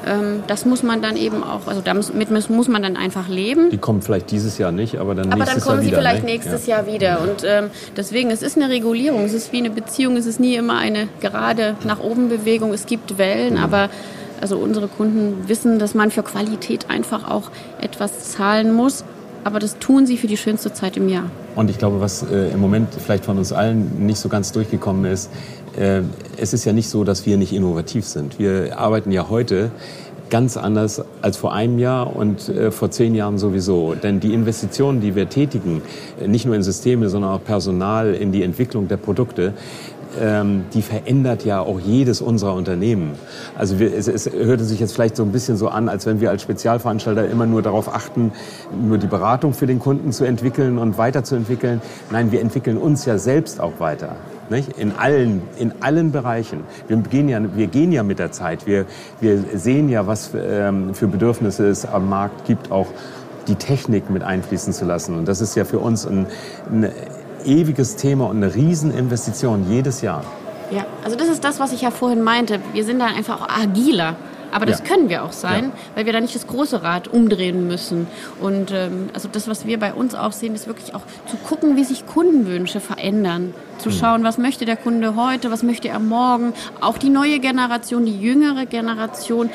Ähm, das muss man dann eben auch, also damit muss man dann einfach leben.
Die kommen vielleicht dieses Jahr nicht, aber dann
aber
nächstes
Jahr wieder. Aber dann kommen
sie
vielleicht
ne?
nächstes ja. Jahr wieder. Und ähm, deswegen, es ist eine Regulierung. Es ist wie eine Beziehung. Es ist nie immer eine gerade nach oben Bewegung. Es gibt Wellen, mhm. aber also unsere Kunden wissen, dass man für Qualität einfach auch etwas zahlen muss aber das tun sie für die schönste Zeit im Jahr.
Und ich glaube, was äh, im Moment vielleicht von uns allen nicht so ganz durchgekommen ist, äh, es ist ja nicht so, dass wir nicht innovativ sind. Wir arbeiten ja heute ganz anders als vor einem Jahr und äh, vor zehn Jahren sowieso. Denn die Investitionen, die wir tätigen, äh, nicht nur in Systeme, sondern auch Personal, in die Entwicklung der Produkte, ähm, die verändert ja auch jedes unserer Unternehmen. Also wir, es, es hörte sich jetzt vielleicht so ein bisschen so an, als wenn wir als Spezialveranstalter immer nur darauf achten, nur die Beratung für den Kunden zu entwickeln und weiterzuentwickeln. Nein, wir entwickeln uns ja selbst auch weiter. Nicht? In allen, in allen Bereichen. Wir gehen ja, wir gehen ja mit der Zeit. Wir, wir sehen ja, was ähm, für Bedürfnisse es am Markt gibt, auch die Technik mit einfließen zu lassen. Und das ist ja für uns ein, ein ewiges Thema und eine Rieseninvestition jedes Jahr.
Ja, also das ist das, was ich ja vorhin meinte. Wir sind dann einfach auch agiler. Aber das ja. können wir auch sein, ja. weil wir da nicht das große Rad umdrehen müssen. Und ähm, also das, was wir bei uns auch sehen, ist wirklich auch zu gucken, wie sich Kundenwünsche verändern. Zu mhm. schauen, was möchte der Kunde heute, was möchte er morgen. Auch die neue Generation, die jüngere Generation,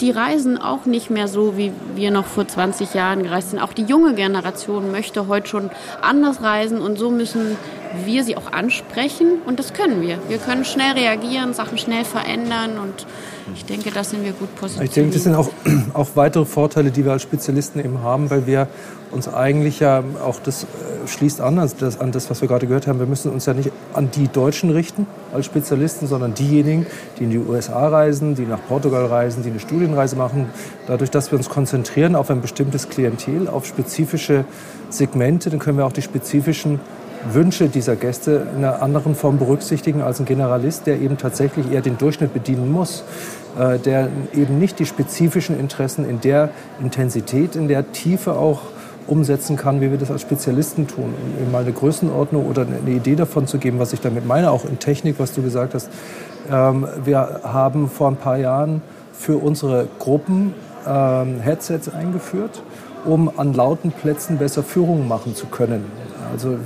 die reisen auch nicht mehr so, wie wir noch vor 20 Jahren gereist sind. Auch die junge Generation möchte heute schon anders reisen und so müssen wir sie auch ansprechen und das können wir. Wir können schnell reagieren, Sachen schnell verändern und ich denke, da sind wir gut positioniert.
Ich denke, das sind auch, auch weitere Vorteile, die wir als Spezialisten eben haben, weil wir uns eigentlich ja auch das äh, schließt an, an das, an das, was wir gerade gehört haben. Wir müssen uns ja nicht an die Deutschen richten als Spezialisten, sondern diejenigen, die in die USA reisen, die nach Portugal reisen, die eine Studienreise machen. Dadurch, dass wir uns konzentrieren auf ein bestimmtes Klientel, auf spezifische Segmente, dann können wir auch die spezifischen Wünsche dieser Gäste in einer anderen Form berücksichtigen als ein Generalist, der eben tatsächlich eher den Durchschnitt bedienen muss, äh, der eben nicht die spezifischen Interessen in der Intensität, in der Tiefe auch umsetzen kann, wie wir das als Spezialisten tun. Um mal eine Größenordnung oder eine Idee davon zu geben, was ich damit meine, auch in Technik, was du gesagt hast. Ähm, wir haben vor ein paar Jahren für unsere Gruppen ähm, Headsets eingeführt, um an lauten Plätzen besser Führungen machen zu können. Also äh,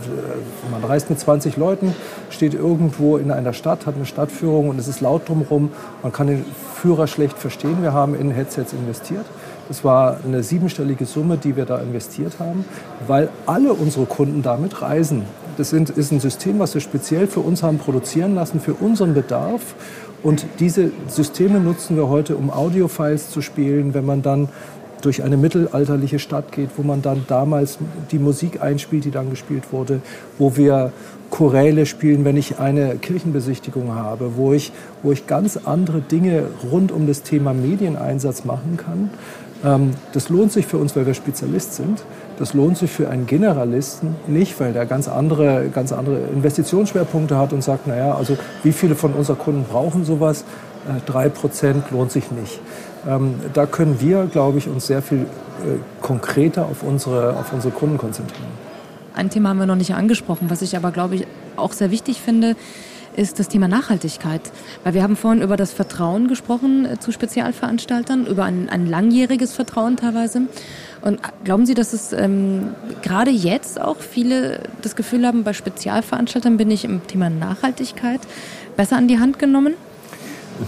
man reist mit 20 Leuten, steht irgendwo in einer Stadt, hat eine Stadtführung und es ist laut drumherum. Man kann den Führer schlecht verstehen. Wir haben in Headsets investiert. Das war eine siebenstellige Summe, die wir da investiert haben, weil alle unsere Kunden damit reisen. Das ist ein System, was wir speziell für uns haben produzieren lassen, für unseren Bedarf. Und diese Systeme nutzen wir heute, um Audiofiles zu spielen, wenn man dann durch eine mittelalterliche Stadt geht, wo man dann damals die Musik einspielt, die dann gespielt wurde, wo wir Choräle spielen, wenn ich eine Kirchenbesichtigung habe, wo ich, wo ich ganz andere Dinge rund um das Thema Medieneinsatz machen kann. Ähm, das lohnt sich für uns, weil wir Spezialist sind. Das lohnt sich für einen Generalisten nicht, weil der ganz andere, ganz andere Investitionsschwerpunkte hat und sagt, naja, also wie viele von unseren Kunden brauchen sowas? Äh, drei Prozent lohnt sich nicht. Ähm, da können wir, glaube ich, uns sehr viel äh, konkreter auf unsere, auf unsere Kunden konzentrieren.
Ein Thema haben wir noch nicht angesprochen, was ich aber, glaube ich, auch sehr wichtig finde, ist das Thema Nachhaltigkeit. Weil wir haben vorhin über das Vertrauen gesprochen äh, zu Spezialveranstaltern, über ein, ein langjähriges Vertrauen teilweise. Und glauben Sie, dass es ähm, gerade jetzt auch viele das Gefühl haben, bei Spezialveranstaltern bin ich im Thema Nachhaltigkeit besser an die Hand genommen?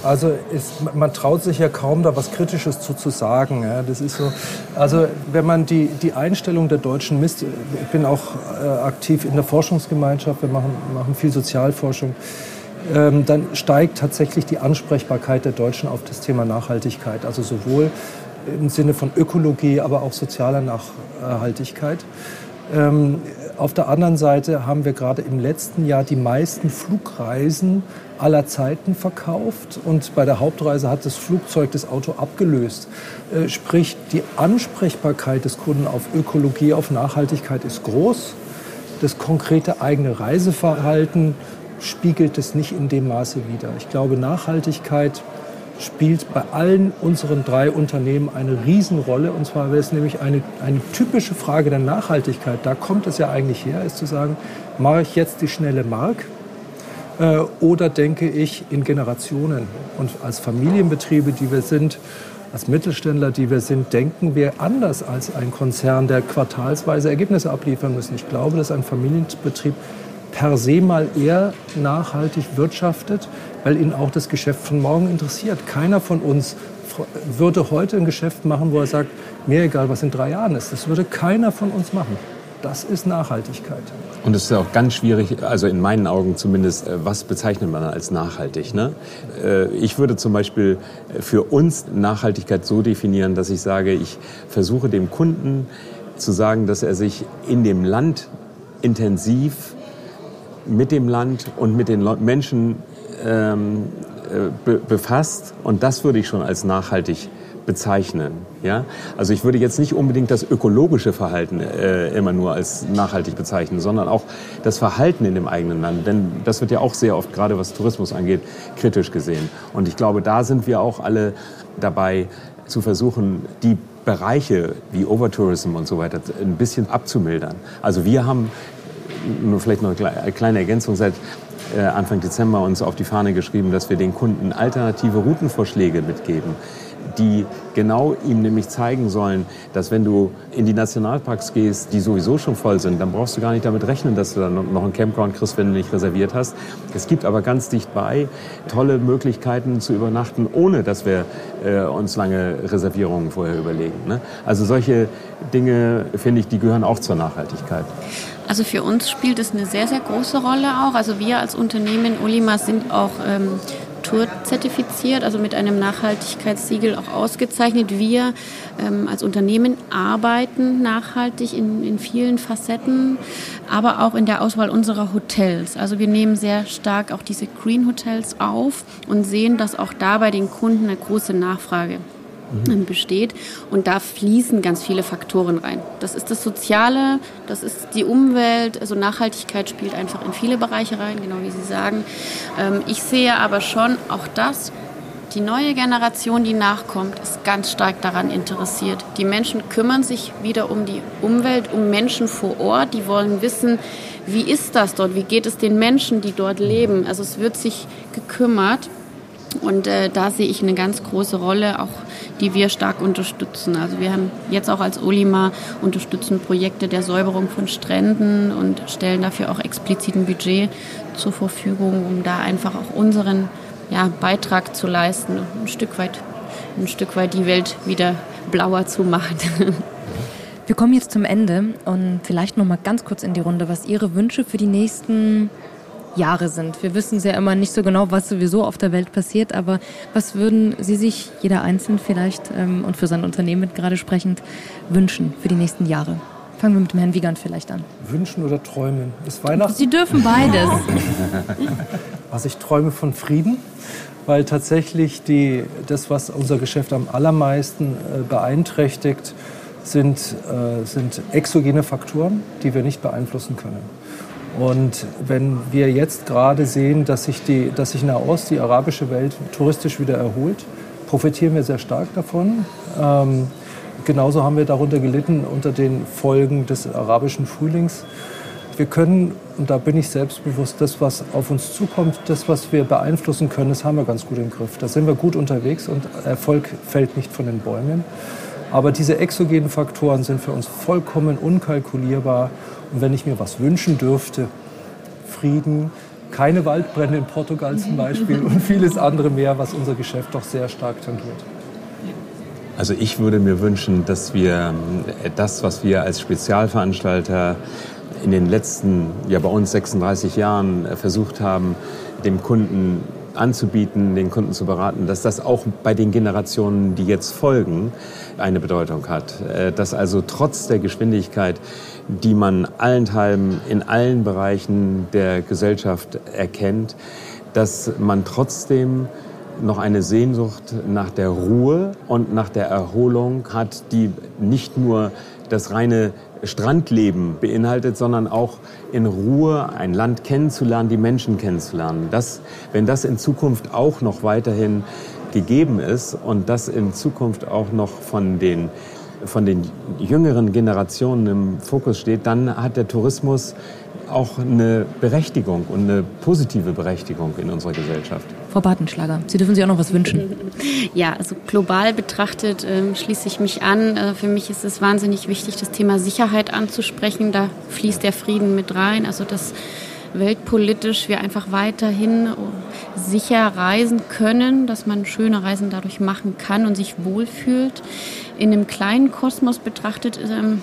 Also ist, man traut sich ja kaum da was Kritisches zu, zu sagen. Ja. Das ist so, also wenn man die, die Einstellung der Deutschen misst, ich bin auch äh, aktiv in der Forschungsgemeinschaft, wir machen, machen viel Sozialforschung, ähm, dann steigt tatsächlich die Ansprechbarkeit der Deutschen auf das Thema Nachhaltigkeit. Also sowohl im Sinne von Ökologie, aber auch sozialer Nachhaltigkeit. Ähm, auf der anderen Seite haben wir gerade im letzten Jahr die meisten Flugreisen aller Zeiten verkauft und bei der Hauptreise hat das Flugzeug das Auto abgelöst. Äh, sprich, die Ansprechbarkeit des Kunden auf Ökologie, auf Nachhaltigkeit ist groß. Das konkrete eigene Reiseverhalten spiegelt es nicht in dem Maße wider. Ich glaube, Nachhaltigkeit spielt bei allen unseren drei Unternehmen eine Riesenrolle. Und zwar wäre es nämlich eine, eine typische Frage der Nachhaltigkeit. Da kommt es ja eigentlich her, ist zu sagen, mache ich jetzt die schnelle Mark äh, oder denke ich in Generationen? Und als Familienbetriebe, die wir sind, als Mittelständler, die wir sind, denken wir anders als ein Konzern, der quartalsweise Ergebnisse abliefern muss. Ich glaube, dass ein Familienbetrieb per se mal eher nachhaltig wirtschaftet, weil ihn auch das Geschäft von morgen interessiert. Keiner von uns würde heute ein Geschäft machen, wo er sagt, mir egal, was in drei Jahren ist. Das würde keiner von uns machen. Das ist Nachhaltigkeit.
Und es ist auch ganz schwierig, also in meinen Augen zumindest, äh, was bezeichnet man als nachhaltig? Ne? Äh, ich würde zum Beispiel für uns Nachhaltigkeit so definieren, dass ich sage, ich versuche dem Kunden zu sagen, dass er sich in dem Land intensiv mit dem Land und mit den Menschen ähm, äh, befasst. Und das würde ich schon als nachhaltig bezeichnen. Ja? Also ich würde jetzt nicht unbedingt das ökologische Verhalten äh, immer nur als nachhaltig bezeichnen, sondern auch das Verhalten in dem eigenen Land. Denn das wird ja auch sehr oft, gerade was Tourismus angeht, kritisch gesehen. Und ich glaube, da sind wir auch alle dabei zu versuchen, die Bereiche wie Overtourism und so weiter ein bisschen abzumildern. Also wir haben vielleicht noch eine kleine Ergänzung, seit Anfang Dezember uns auf die Fahne geschrieben, dass wir den Kunden alternative Routenvorschläge mitgeben die genau ihm nämlich zeigen sollen, dass wenn du in die Nationalparks gehst, die sowieso schon voll sind, dann brauchst du gar nicht damit rechnen, dass du dann noch einen Campground kriegst, wenn du nicht reserviert hast. Es gibt aber ganz dicht bei tolle Möglichkeiten zu übernachten, ohne dass wir äh, uns lange Reservierungen vorher überlegen. Ne? Also solche Dinge, finde ich, die gehören auch zur Nachhaltigkeit.
Also für uns spielt es eine sehr, sehr große Rolle auch. Also wir als Unternehmen Olima sind auch ähm, Tour zertifiziert, also mit einem Nachhaltigkeitssiegel auch ausgezeichnet. Wir ähm, als Unternehmen arbeiten nachhaltig in, in vielen Facetten, aber auch in der Auswahl unserer Hotels. Also wir nehmen sehr stark auch diese Green Hotels auf und sehen, dass auch da bei den Kunden eine große Nachfrage mhm. besteht. Und da fließen ganz viele Faktoren rein. Das ist das Soziale, das ist die Umwelt, also Nachhaltigkeit spielt einfach in viele Bereiche rein, genau wie Sie sagen. Ähm, ich sehe aber schon auch das, die neue Generation, die nachkommt, ist ganz stark daran interessiert. Die Menschen kümmern sich wieder um die Umwelt, um Menschen vor Ort. Die wollen wissen, wie ist das dort, wie geht es den Menschen, die dort leben. Also es wird sich gekümmert. Und äh, da sehe ich eine ganz große Rolle, auch die wir stark unterstützen. Also wir haben jetzt auch als Olima unterstützen Projekte der Säuberung von Stränden und stellen dafür auch explizit ein Budget zur Verfügung, um da einfach auch unseren ja, Beitrag zu leisten, ein Stück weit, ein Stück weit die Welt wieder blauer zu machen.
Wir kommen jetzt zum Ende und vielleicht noch mal ganz kurz in die Runde, was Ihre Wünsche für die nächsten Jahre sind. Wir wissen ja immer nicht so genau, was sowieso auf der Welt passiert, aber was würden Sie sich, jeder Einzelne vielleicht ähm, und für sein Unternehmen gerade sprechend, wünschen für die nächsten Jahre? Fangen wir mit dem Herrn Wiegand vielleicht an.
Wünschen oder träumen? Ist Weihnachten?
Sie dürfen beides.
Was ich träume von Frieden, weil tatsächlich die, das, was unser Geschäft am allermeisten äh, beeinträchtigt, sind, äh, sind exogene Faktoren, die wir nicht beeinflussen können. Und wenn wir jetzt gerade sehen, dass sich, die, dass sich Nahost, die arabische Welt, touristisch wieder erholt, profitieren wir sehr stark davon. Ähm, genauso haben wir darunter gelitten unter den Folgen des arabischen Frühlings. Wir können, und da bin ich selbstbewusst, das, was auf uns zukommt, das, was wir beeinflussen können, das haben wir ganz gut im Griff. Da sind wir gut unterwegs und Erfolg fällt nicht von den Bäumen. Aber diese exogenen Faktoren sind für uns vollkommen unkalkulierbar und wenn ich mir was wünschen dürfte, Frieden, keine Waldbrände in Portugal zum Beispiel und vieles andere mehr, was unser Geschäft doch sehr stark tangiert.
Also ich würde mir wünschen, dass wir äh, das, was wir als Spezialveranstalter in den letzten, ja bei uns 36 Jahren äh, versucht haben, dem Kunden anzubieten, den Kunden zu beraten, dass das auch bei den Generationen, die jetzt folgen, eine Bedeutung hat. Äh, dass also trotz der Geschwindigkeit die man allenthalben in allen Bereichen der Gesellschaft erkennt, dass man trotzdem noch eine Sehnsucht nach der Ruhe und nach der Erholung hat, die nicht nur das reine Strandleben beinhaltet, sondern auch in Ruhe ein Land kennenzulernen, die Menschen kennenzulernen. Das, wenn das in Zukunft auch noch weiterhin gegeben ist und das in Zukunft auch noch von den von den jüngeren Generationen im Fokus steht, dann hat der Tourismus auch eine Berechtigung und eine positive Berechtigung in unserer Gesellschaft.
Frau Bartenschlager, Sie dürfen sich auch noch was wünschen.
Ja, also global betrachtet äh, schließe ich mich an. Äh, für mich ist es wahnsinnig wichtig, das Thema Sicherheit anzusprechen. Da fließt der Frieden mit rein. Also dass weltpolitisch wir einfach weiterhin sicher reisen können, dass man schöne Reisen dadurch machen kann und sich wohlfühlt in einem kleinen Kosmos betrachtet ähm,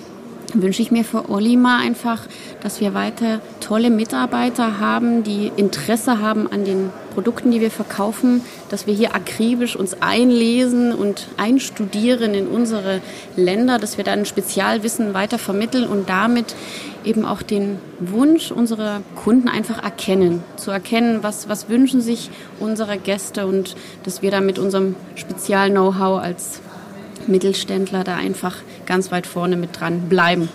wünsche ich mir für Olima einfach, dass wir weiter tolle Mitarbeiter haben, die Interesse haben an den Produkten, die wir verkaufen, dass wir hier akribisch uns einlesen und einstudieren in unsere Länder, dass wir dann Spezialwissen weiter vermitteln und damit eben auch den Wunsch unserer Kunden einfach erkennen, zu erkennen, was, was wünschen sich unsere Gäste und dass wir da mit unserem Spezial-Know-how als Mittelständler da einfach ganz weit vorne mit dran bleiben.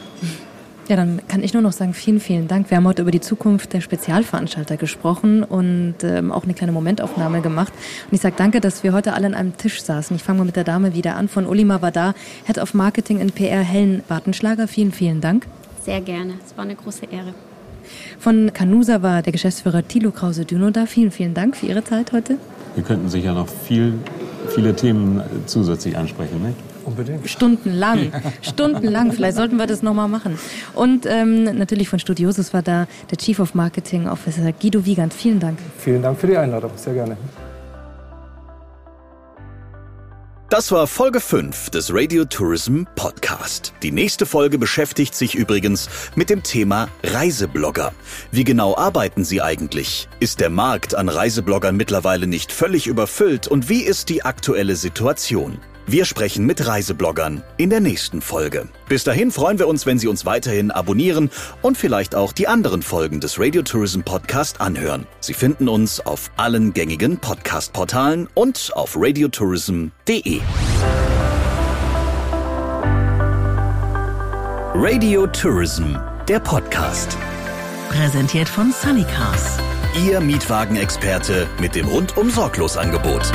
Ja, dann kann ich nur noch sagen, vielen, vielen Dank. Wir haben heute über die Zukunft der Spezialveranstalter gesprochen und ähm, auch eine kleine Momentaufnahme gemacht. Und ich sage danke, dass wir heute alle an einem Tisch saßen. Ich fange mal mit der Dame wieder an. Von Ulima war da, Head of Marketing in PR, Helen Bartenschlager. Vielen, vielen Dank.
Sehr gerne. Es war eine große Ehre.
Von Canusa war der Geschäftsführer Thilo Krause-Düno da. Vielen, vielen Dank für Ihre Zeit heute.
Wir könnten sicher noch viel, viele Themen zusätzlich ansprechen. Nicht?
Unbedingt. Stundenlang. Stundenlang. Vielleicht sollten wir das nochmal machen. Und ähm, natürlich von Studiosus war da der Chief of Marketing Officer Guido Wiegand. Vielen Dank.
Vielen Dank für die Einladung. Sehr gerne.
Das war Folge 5 des Radio Tourism Podcast. Die nächste Folge beschäftigt sich übrigens mit dem Thema Reiseblogger. Wie genau arbeiten sie eigentlich? Ist der Markt an Reisebloggern mittlerweile nicht völlig überfüllt und wie ist die aktuelle Situation? Wir sprechen mit Reisebloggern in der nächsten Folge. Bis dahin freuen wir uns, wenn Sie uns weiterhin abonnieren und vielleicht auch die anderen Folgen des Radio Tourism Podcast anhören. Sie finden uns auf allen gängigen Podcast-Portalen und auf radiotourism.de. Radio Tourism, der Podcast.
Präsentiert von Sunnycars.
Ihr Mietwagenexperte mit dem rundum sorglos Angebot.